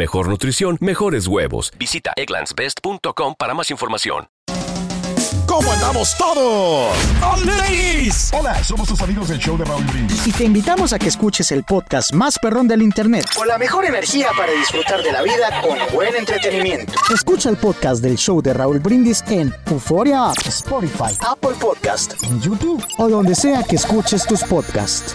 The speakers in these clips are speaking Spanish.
mejor nutrición, mejores huevos. Visita egglandsbest.com para más información. ¿Cómo andamos todos? Hola, somos tus amigos del show de Raúl Brindis. Y te invitamos a que escuches el podcast más perrón del internet. Con la mejor energía para disfrutar de la vida con buen entretenimiento. Escucha el podcast del show de Raúl Brindis en Euforia App, Spotify, Apple Podcast, en YouTube o donde sea que escuches tus podcasts.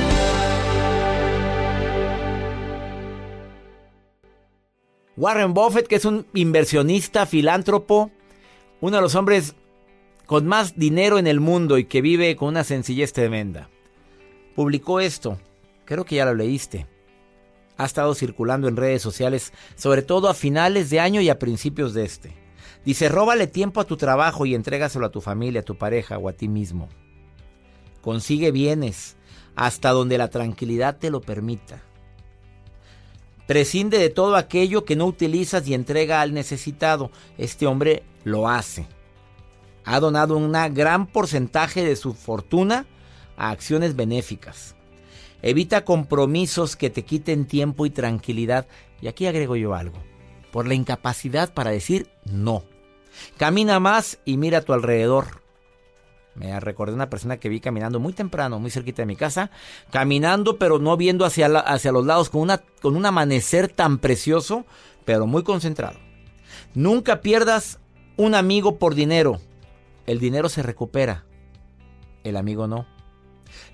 Warren Buffett, que es un inversionista, filántropo, uno de los hombres con más dinero en el mundo y que vive con una sencillez tremenda. Publicó esto, creo que ya lo leíste. Ha estado circulando en redes sociales, sobre todo a finales de año y a principios de este. Dice, róbale tiempo a tu trabajo y entrégaselo a tu familia, a tu pareja o a ti mismo. Consigue bienes hasta donde la tranquilidad te lo permita. Prescinde de todo aquello que no utilizas y entrega al necesitado. Este hombre lo hace. Ha donado un gran porcentaje de su fortuna a acciones benéficas. Evita compromisos que te quiten tiempo y tranquilidad. Y aquí agrego yo algo. Por la incapacidad para decir no. Camina más y mira a tu alrededor. Me recordé una persona que vi caminando muy temprano, muy cerquita de mi casa, caminando pero no viendo hacia, hacia los lados, con, una, con un amanecer tan precioso, pero muy concentrado. Nunca pierdas un amigo por dinero. El dinero se recupera, el amigo no.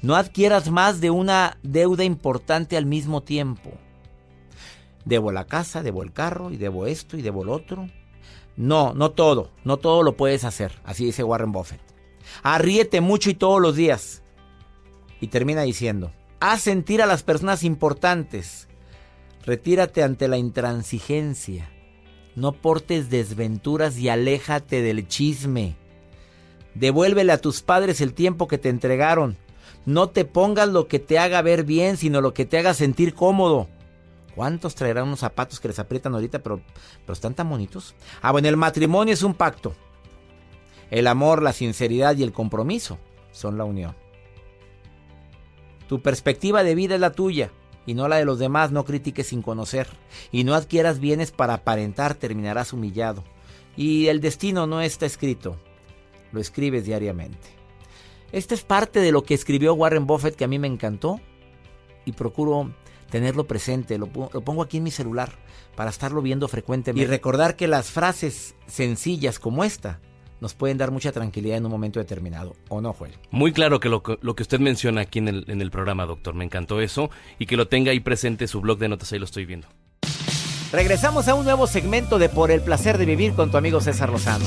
No adquieras más de una deuda importante al mismo tiempo. Debo la casa, debo el carro, y debo esto, y debo lo otro. No, no todo, no todo lo puedes hacer, así dice Warren Buffett. Arríete mucho y todos los días. Y termina diciendo, haz sentir a las personas importantes. Retírate ante la intransigencia. No portes desventuras y aléjate del chisme. Devuélvele a tus padres el tiempo que te entregaron. No te pongas lo que te haga ver bien, sino lo que te haga sentir cómodo. ¿Cuántos traerán unos zapatos que les aprietan ahorita, pero, pero están tan bonitos? Ah, bueno, el matrimonio es un pacto. El amor, la sinceridad y el compromiso son la unión. Tu perspectiva de vida es la tuya y no la de los demás. No critiques sin conocer y no adquieras bienes para aparentar, terminarás humillado. Y el destino no está escrito, lo escribes diariamente. Esta es parte de lo que escribió Warren Buffett que a mí me encantó y procuro tenerlo presente, lo, lo, pongo aquí en mi celular para estarlo viendo frecuentemente y recordar que las frases sencillas como esta nos pueden dar mucha tranquilidad en un momento determinado, ¿o no, Joel? Muy claro que lo, lo que usted menciona aquí en el, en el programa, doctor, me encantó eso y que lo tenga ahí presente su blog de notas, ahí lo estoy viendo. Regresamos a un nuevo segmento de Por el placer de vivir con tu amigo César Lozano.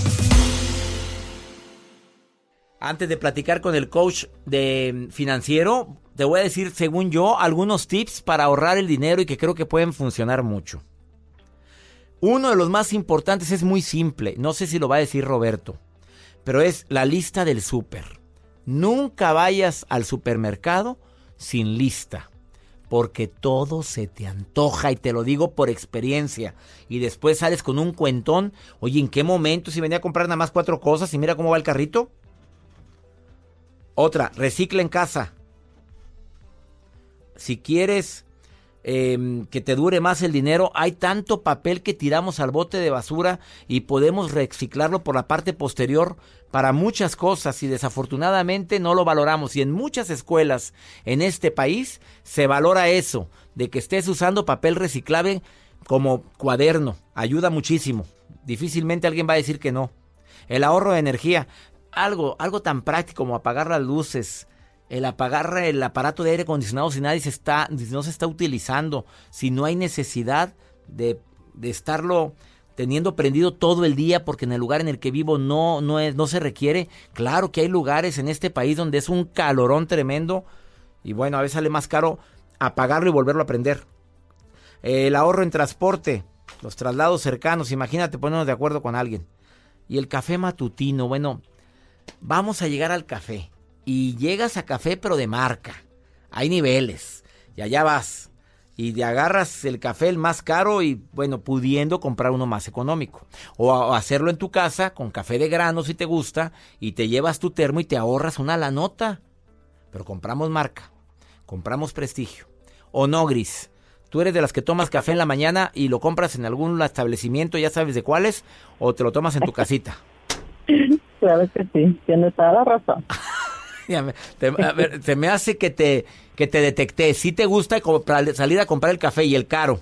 Antes de platicar con el coach de financiero, te voy a decir, según yo, algunos tips para ahorrar el dinero y que creo que pueden funcionar mucho. Uno de los más importantes es muy simple, no sé si lo va a decir Roberto, pero es la lista del súper. Nunca vayas al supermercado sin lista. porque todo se te antoja y te lo digo por experiencia. Y después sales con un cuentón. Oye, ¿en qué momento si venía a comprar nada más cuatro cosas y mira cómo va el carrito? Otra, recicla en casa. Si quieres Em, que te dure más el dinero. Hay tanto papel que tiramos al bote de basura y podemos reciclarlo por la parte posterior para muchas cosas y desafortunadamente no lo valoramos. Y en muchas escuelas en este país se valora eso, de que estés usando papel reciclable como cuaderno. Ayuda muchísimo. Difícilmente alguien va a decir que no. El ahorro de energía, algo, algo tan práctico como apagar las luces, el apagar el aparato de aire acondicionado si nadie se está, no se está utilizando, si no hay necesidad de, de estarlo teniendo prendido todo el día porque en el lugar en el que vivo no, no, es, no se requiere. Claro que hay lugares en este país donde es un calorón tremendo y bueno, a veces sale más caro apagarlo y volverlo a prender. El ahorro en transporte, los traslados cercanos, imagínate ponernos de acuerdo con alguien. Y el café matutino, bueno, vamos a llegar al café y llegas a café pero de marca. Hay niveles y allá vas y te agarras el café el más caro y bueno, pudiendo comprar uno más económico. O, hacerlo en tu casa con café de grano si te gusta y te llevas tu termo y te ahorras una la nota. Pero compramos marca, compramos prestigio. O no, Gris. ¿Tú eres de las que tomas café en la mañana y lo compras en algún establecimiento, ya sabes de cuáles, o te lo tomas en tu casita? Claro que sí, tienes toda la razón. a ver, se me hace que te, que te detecté. Si te gusta salir a comprar el café y el caro.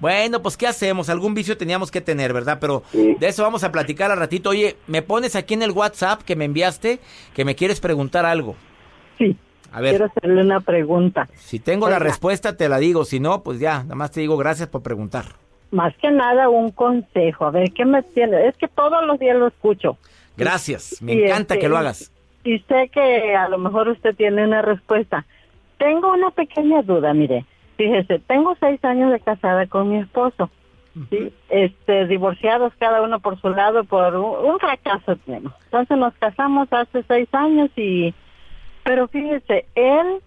Bueno, pues ¿qué hacemos? Algún vicio teníamos que tener, ¿verdad? Pero de eso vamos a platicar al ratito. Oye, ¿me pones aquí en el WhatsApp que me enviaste que me quieres preguntar algo? Sí. A ver. Quiero hacerle una pregunta. Si tengo la respuesta, te la digo. Si no, pues ya, nada más te digo gracias por preguntar. Más que nada, un consejo. A ver, ¿qué me tiene? Es que todos los días lo escucho. Gracias, me encanta que lo este, hagas. Y sé que a lo mejor usted tiene una respuesta. Tengo una pequeña duda, mire. Fíjese, tengo seis años de casada con mi esposo. ¿sí? este, divorciados cada uno por su lado por un, fracaso tenemos. Entonces nos casamos hace seis años y, pero fíjese, él,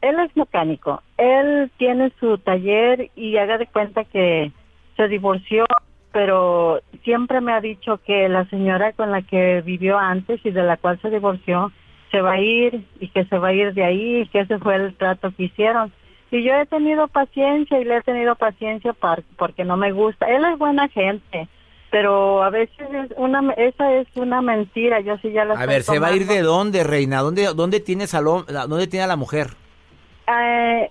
él es mecánico, él tiene su taller y haga de cuenta que se divorció pero siempre me ha dicho que la señora con la que vivió antes y de la cual se divorció se va a ir y que se va a ir de ahí y que ese fue el trato que hicieron. Y yo he tenido paciencia y le he tenido paciencia porque no me gusta. Él es buena gente, pero a veces es una, esa es una mentira. Yo sí ya la A ver, ¿se va a ir de dónde, reina? ¿Dónde, dónde, tiene, salón, dónde tiene a la mujer? Eh,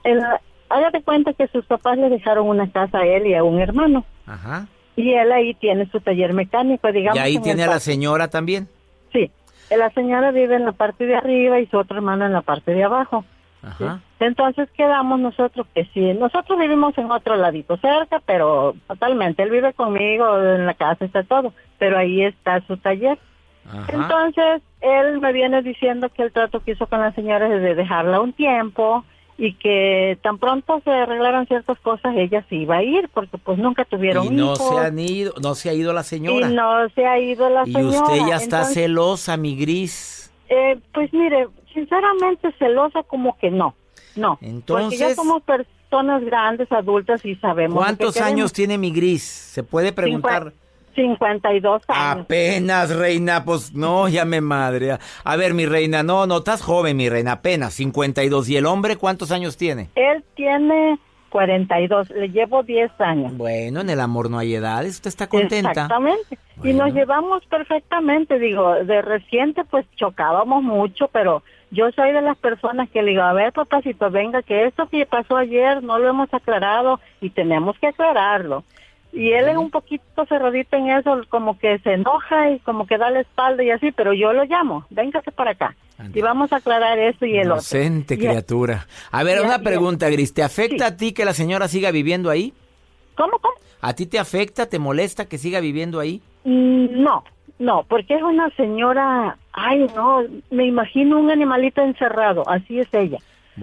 hágate cuenta que sus papás le dejaron una casa a él y a un hermano. Ajá. Y él ahí tiene su taller mecánico, digamos. ¿Y ahí tiene a la señora también? Sí, la señora vive en la parte de arriba y su otro hermano en la parte de abajo. Ajá. Entonces quedamos nosotros que sí, nosotros vivimos en otro ladito cerca, pero totalmente, él vive conmigo en la casa, está todo, pero ahí está su taller. Ajá. Entonces, él me viene diciendo que el trato que hizo con la señora es de dejarla un tiempo, y que tan pronto se arreglaran ciertas cosas ella se iba a ir porque pues nunca tuvieron y no se han ido no se ha ido la señora. y no se ha ido la señora y usted ya está celosa mi gris. eh, pues mire sinceramente celosa como que no no. Entonces porque ya somos personas grandes adultas y sabemos cuántos años tiene mi gris se puede preguntar 52 años. Apenas, reina, pues no, ya me madre. A ver, mi reina, no, no, estás joven, mi reina, apenas 52. ¿Y el hombre cuántos años tiene? Él tiene 42, le llevo 10 años. Bueno, en el amor no hay edades, usted está contenta. Exactamente. Y nos llevamos perfectamente, digo, de reciente pues chocábamos mucho, pero yo soy de las personas que le digo, a ver papacito, venga, que esto que pasó ayer no lo hemos aclarado y tenemos que aclararlo. Y él es un poquito cerradito en eso, como que se enoja y como que da la espalda y así, pero yo lo llamo, véngase para acá. Y vamos a aclarar eso y el Inocente criatura. A ver, una pregunta, Gris, ¿te afecta a ti que la señora siga viviendo ahí? ¿Cómo, cómo? ¿A ti te afecta, te molesta que siga viviendo ahí? Mm, no, no, porque es una señora, ay no, me imagino un animalito encerrado, así es ella.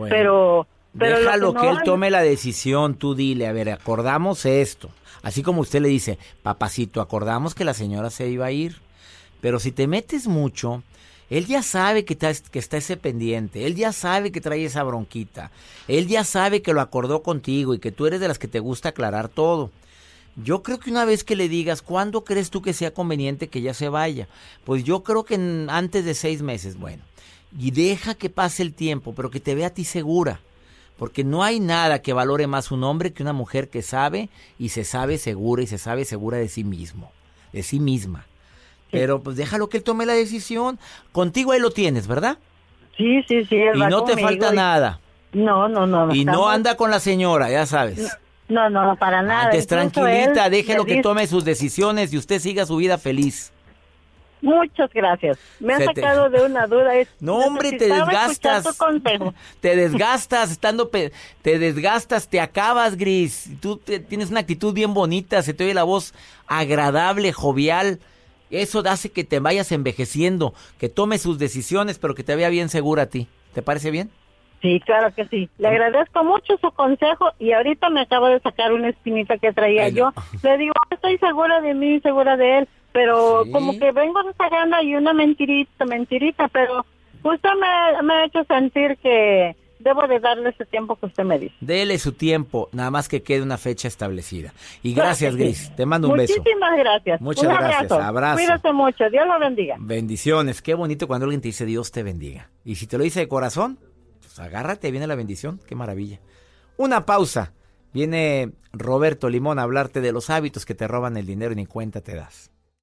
Pero... Pero Déjalo que, él tome la decisión, tú dile, a ver, acordamos esto. Así como usted le dice, papacito, acordamos que la señora se iba a ir. Pero si te metes mucho Él ya sabe que está, ese pendiente, él ya sabe que trae esa bronquita, él ya sabe que lo acordó contigo y que tú eres de las que te gusta aclarar todo. Yo creo que una vez que le digas, ¿cuándo crees tú que sea conveniente que ya se vaya? Pues yo creo que antes de seis meses, bueno. Y deja que pase el tiempo, pero que te vea a ti segura. Porque no hay nada que valore más un hombre que una mujer que sabe y se sabe segura y se sabe segura de sí mismo, de sí misma. Pero pues déjalo que él tome la decisión. Contigo ahí lo tienes, ¿verdad? Sí, sí, sí. y no te falta nada. No, no, no. Y no anda con la señora, ya sabes. No, no, para nada. Antes tranquilita, déjelo que tome sus decisiones y usted siga su vida feliz. Muchas gracias. Me ha sacado de una duda. no, hombre, te desgastas. Te desgastas, estando. Te desgastas, te acabas, Gris. Tú tienes una actitud bien bonita, se te oye la voz agradable, jovial. Eso hace que te vayas envejeciendo, que tomes sus decisiones, pero que te vea bien segura a ti. ¿Te parece bien? Sí, claro que sí. Le agradezco mucho su consejo y ahorita me acabo de sacar una espinita que traía yo. Le digo, estoy segura de mí, segura de él, pero como que vengo sacando ahí una mentirita, mentirita, pero usted me, me ha hecho sentir que debo de darle ese tiempo que usted me dice. Dele su tiempo, nada más que quede una fecha establecida. Y gracias, Gris. Te mando un beso. Muchísimas gracias. Muchas gracias. Abrazo. Cuídate mucho. Dios lo bendiga. Bendiciones. Qué bonito cuando alguien te dice Dios te bendiga. Y si te lo dice de corazón, agárrate, viene la bendición, qué maravilla. Una pausa. Viene Roberto Limón a hablarte de los hábitos que te roban el dinero y ni cuenta te das.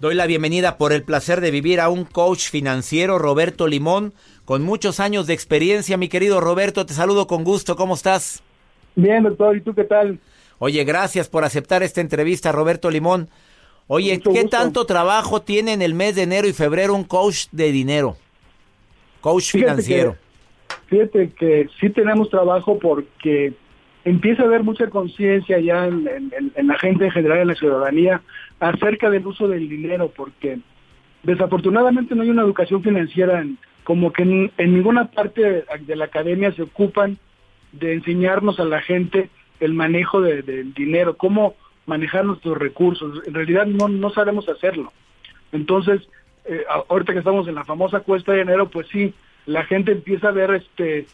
Doy la bienvenida por el placer de vivir a un coach financiero, Roberto Limón, con muchos años de experiencia. Mi querido Roberto, te saludo con gusto. ¿Cómo estás? Bien, doctor. ¿Y tú qué tal? Oye, gracias por aceptar esta entrevista, Roberto Limón. Oye, ¿qué tanto trabajo tiene en el mes de enero y febrero un coach de dinero? Coach financiero. fíjate que sí tenemos trabajo porque empieza a haber mucha conciencia ya en, la gente en general, en la ciudadanía, acerca del uso del dinero, porque desafortunadamente no hay una educación financiera, como que en, ninguna parte de, la academia se ocupan de enseñarnos a la gente el manejo del dinero, cómo manejar nuestros recursos. En realidad no, no sabemos hacerlo. Entonces, eh, ahorita que estamos en la famosa cuesta de enero, pues sí, la gente empieza a ver este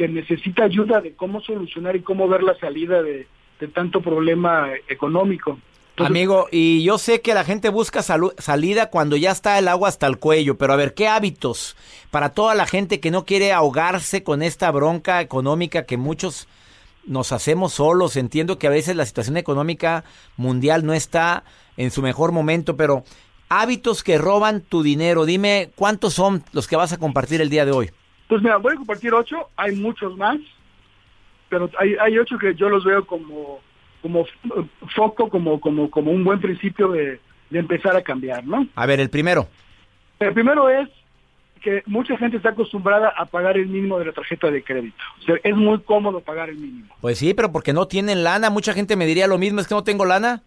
que necesita ayuda de cómo solucionar y cómo ver la salida de, tanto problema económico. Amigo, y yo sé que la gente busca salida cuando ya está el agua hasta el cuello, pero a ver, ¿qué hábitos para toda la gente que no quiere ahogarse con esta bronca económica que muchos nos hacemos solos? Entiendo que a veces la situación económica mundial no está en su mejor momento, pero hábitos que roban tu dinero, dime cuántos son los que vas a compartir el día de hoy. Pues mira, voy a compartir ocho, hay muchos más, pero hay, hay ocho que yo los veo como, como foco, como, como, como un buen principio de, empezar a cambiar, ¿no? A ver, el primero. El primero es que mucha gente está acostumbrada a pagar el mínimo de la tarjeta de crédito. O sea, es muy cómodo pagar el mínimo. Pues sí, pero porque no tienen lana. Mucha gente me diría lo mismo, es que no tengo lana.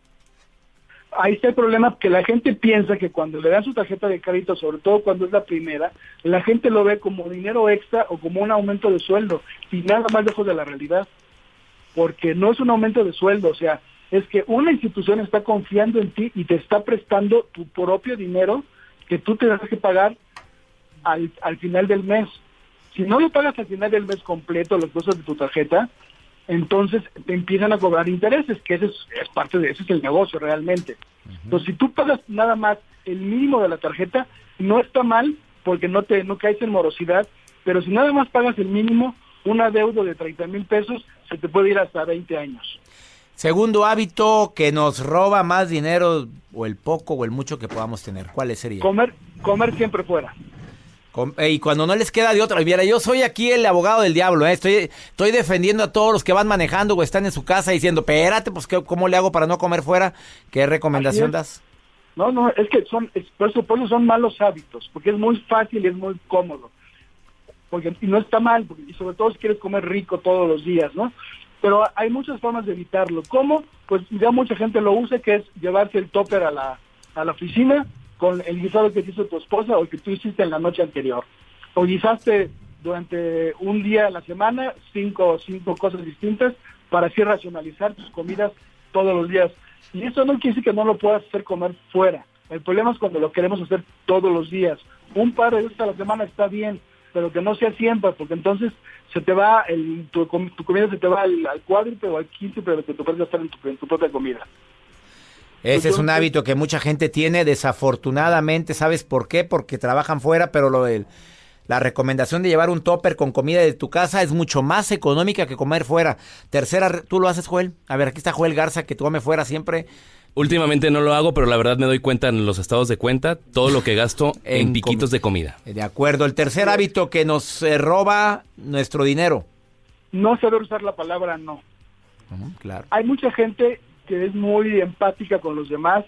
Ahí está el problema que la gente piensa que cuando le dan su tarjeta de crédito, sobre todo cuando es la primera, la gente lo ve como dinero extra o como un aumento de sueldo y nada más lejos de la realidad. Porque no es un aumento de sueldo, o sea, es que una institución está confiando en ti y te está prestando tu propio dinero que tú tendrás que pagar al, al final del mes. Si no lo pagas al final del mes completo, los cosas de tu tarjeta, entonces te empiezan a cobrar intereses, que ese es, parte de ese es el negocio realmente. Entonces, si tú pagas nada más el mínimo de la tarjeta, no está mal porque no te no caes en morosidad, pero si nada más pagas el mínimo, una deuda de 30 mil pesos se te puede ir hasta 20 años. Segundo hábito que nos roba más dinero o el poco o el mucho que podamos tener. ¿Cuál sería? Comer, comer siempre fuera. Y cuando no les queda de otra, mira, yo soy aquí el abogado del diablo, ¿eh? estoy, estoy defendiendo a todos los que van manejando o están en su casa diciendo, espérate, pues ¿cómo le hago para no comer fuera? ¿Qué recomendación das? No, no, es que son, por, eso, son malos hábitos, porque es muy fácil y es muy cómodo. Porque, y no está mal, y sobre todo si quieres comer rico todos los días, ¿no? Pero hay muchas formas de evitarlo. ¿Cómo? Pues ya mucha gente lo usa, que es llevarse el topper a la, a la oficina, con el guisado que hizo tu esposa o que tú hiciste en la noche anterior. O guisaste durante un día a la semana cinco, cinco cosas distintas para así racionalizar tus comidas todos los días. Y eso no quiere decir que no lo puedas hacer comer fuera. El problema es cuando lo queremos hacer todos los días. Un par de veces a la semana está bien, pero que no sea siempre, porque entonces se te va, el, tu, comida se te va al, al cuádruple o al quince, pero que tú puedes gastar tu, en tu propia comida. Ese es un hábito que mucha gente tiene, desafortunadamente, ¿sabes por qué? Porque trabajan fuera, pero lo del, la recomendación de llevar un topper con comida de tu casa es mucho más económica que comer fuera. Tercera, ¿tú lo haces, Joel? A ver, aquí está Joel Garza, que tú come fuera siempre. Últimamente no lo hago, pero la verdad me doy cuenta en los estados de cuenta todo lo que gasto en, piquitos de comida. De acuerdo. El tercer hábito que nos eh, roba nuestro dinero. No saber usar la palabra no. claro. Hay mucha gente que es muy empática con los demás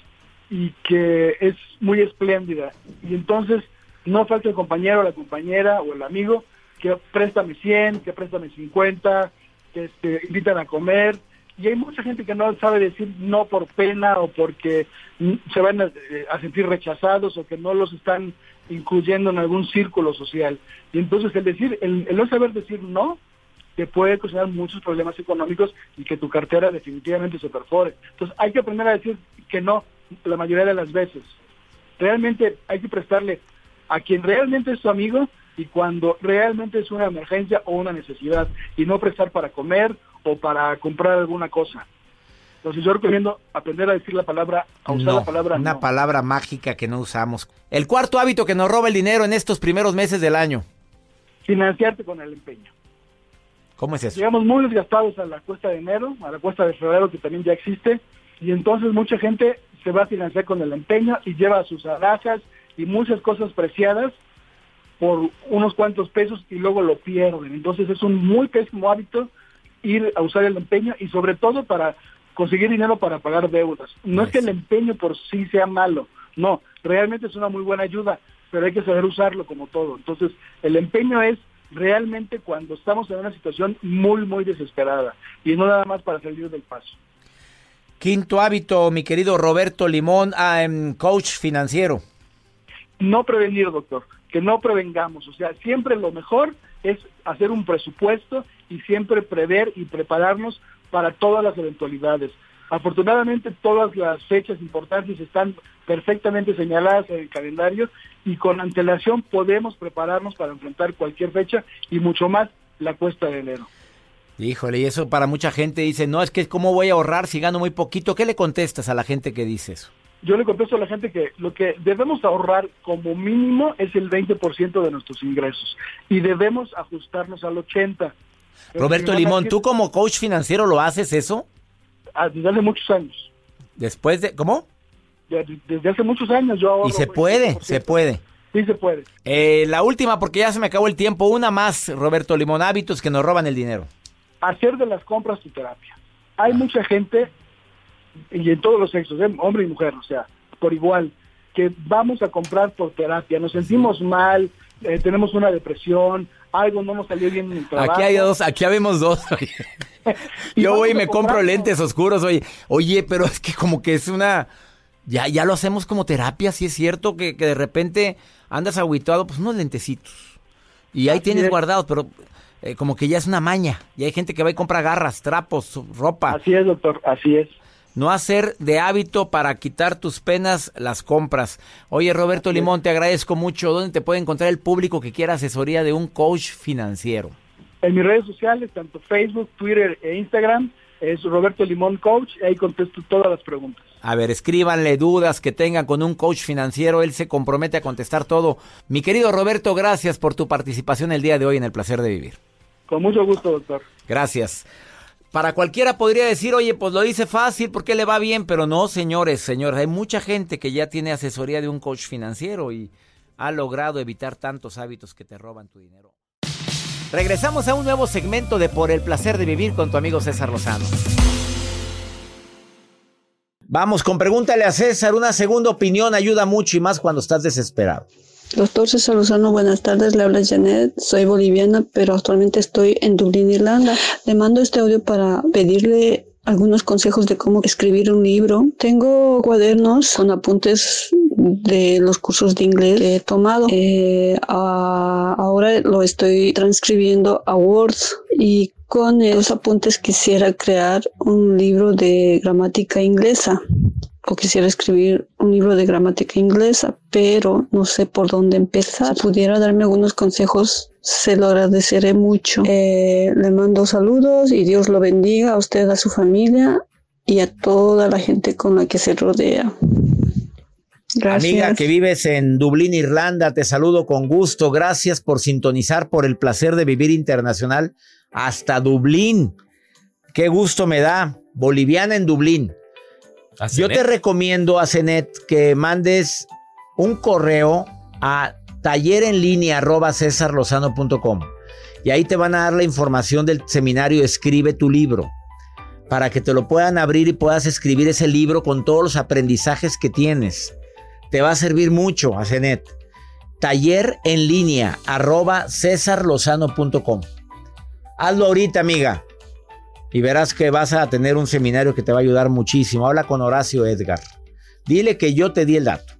y que es muy espléndida. Y entonces no falta el compañero, la compañera o el amigo que préstame 100, que préstame 50, que invitan a comer. Y hay mucha gente que no sabe decir no por pena o porque se van a, sentir rechazados o que no los están incluyendo en algún círculo social. Y entonces el decir, el no saber decir no, te puede ocasionar muchos problemas económicos y que tu cartera definitivamente se perfore. Entonces hay que aprender a decir que no la mayoría de las veces. Realmente hay que prestarle a quien realmente es tu amigo y cuando realmente es una emergencia o una necesidad y no prestar para comer o para comprar alguna cosa. Entonces yo recomiendo aprender a decir la palabra, a usar la palabra una palabra mágica que no usamos. El cuarto hábito que nos roba el dinero en estos primeros meses del año. Financiarte con el empeño. ¿Cómo es eso? Llegamos muy desgastados a la cuesta de enero, a la cuesta de febrero que también ya existe, y entonces mucha gente se va a financiar con el empeño y lleva sus alhajas y muchas cosas preciadas por unos cuantos pesos y luego lo pierden. Entonces es un muy pésimo hábito ir a usar el empeño y sobre todo para conseguir dinero para pagar deudas. No es que el empeño por sí sea malo, no, realmente es una muy buena ayuda, pero hay que saber usarlo como todo. Entonces el empeño es realmente cuando estamos en una situación muy, muy desesperada y no nada más para salir del paso. Quinto hábito, mi querido Roberto Limón, em, coach financiero. No prevenir, doctor, que no prevengamos. O sea, siempre lo mejor es hacer un presupuesto y siempre prever y prepararnos para todas las eventualidades. Afortunadamente todas las fechas importantes están perfectamente señaladas en el calendario y con antelación podemos prepararnos para enfrentar cualquier fecha y mucho más la cuesta de enero. Híjole, y eso para mucha gente dice, no, es que cómo voy a ahorrar si gano muy poquito. ¿Qué le contestas a la gente que dice eso? Yo le contesto a la gente que lo que debemos ahorrar como mínimo es el 20% de nuestros ingresos y debemos ajustarnos al 80%. Roberto Limón, ¿tú como coach financiero lo hace eso? Desde hace muchos años. ¿Después de, cómo? Desde hace muchos años yo ahorro. Y se puede, se puede. Sí se puede. Eh, la última, porque ya se me acabó el tiempo, una más, Roberto Limón, hábitos que nos roban el dinero. Hacer de las compras tu terapia. Hay ah. mucha gente, y en todos los sexos, ¿eh? hombre y mujer, o sea, por igual, que vamos a comprar por terapia, nos sentimos mal, eh, tenemos una depresión, algo no nos salió bien en el trabajo. Aquí hay dos, aquí habemos dos. Yo voy y me compro lentes oscuros, oye. Oye, pero es que como que es una Ya, ya lo hacemos como terapia, si es cierto que, que de repente andas aguitado, pues unos lentecitos. Y ahí tienes guardados, pero eh, como que ya es una maña. Y hay gente que va y compra garras, trapos, ropa. Así es, doctor, así es. No hacer de hábito para quitar tus penas las compras. Oye, Roberto Limón, te agradezco mucho. ¿Dónde te puede encontrar el público que quiera asesoría de un coach financiero? En mis redes sociales, tanto Facebook, Twitter e Instagram, es Roberto Limón Coach, y ahí contesto todas las preguntas. A ver, escríbanle dudas que tengan con un coach financiero, él se compromete a contestar todo. Mi querido Roberto, gracias por tu participación el día de hoy en el placer de vivir. Con mucho gusto, doctor. Gracias. Para cualquiera podría decir, oye, pues lo dice fácil porque le va bien, pero no, señores, señores, hay mucha gente que ya tiene asesoría de un coach financiero y ha logrado evitar tantos hábitos que te roban tu dinero. Regresamos a un nuevo segmento de Por el placer de vivir con tu amigo César Lozano. Vamos con pregúntale a César, una segunda opinión ayuda mucho y más cuando estás desesperado. Doctor César Lozano, buenas tardes. Le habla Janet. Soy boliviana, pero actualmente estoy en Dublín, Irlanda. Le mando este audio para pedirle algunos consejos de cómo escribir un libro. Tengo cuadernos con apuntes de los cursos de inglés que he tomado. Eh, ahora lo estoy transcribiendo a Word y con esos apuntes quisiera crear un libro de gramática inglesa o quisiera escribir un libro de gramática inglesa, pero no sé por dónde empezar. Si pudiera darme algunos consejos, se lo agradeceré mucho. Eh, le mando saludos y Dios lo bendiga a usted, a su familia y a toda la gente con la que se rodea. Gracias. Amiga que vives en Dublín, Irlanda, te saludo con gusto. Gracias por sintonizar por el placer de vivir internacional hasta Dublín. Qué gusto me da. Boliviana en Dublín. Yo te recomiendo a Cenet que mandes un correo a taller en línea y ahí te van a dar la información del seminario Escribe tu libro para que te lo puedan abrir y puedas escribir ese libro con todos los aprendizajes que tienes. Te va a servir mucho a Cenet. Taller en línea arroba Hazlo ahorita, amiga y verás que vas a tener un seminario que te va a ayudar muchísimo. Habla con Horacio Edgar. Dile que yo te di el dato.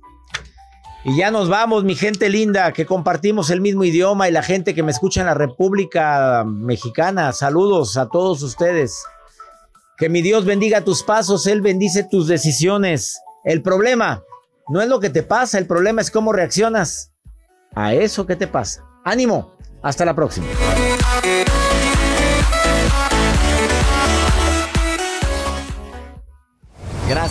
Y ya nos vamos, mi gente linda, que compartimos el mismo idioma y la gente que me escucha en la República Mexicana. Saludos a todos ustedes. Que mi Dios bendiga tus pasos, Él bendice tus decisiones. El problema no es lo que te pasa, el problema es cómo reaccionas a eso que te pasa. Ánimo, hasta la próxima.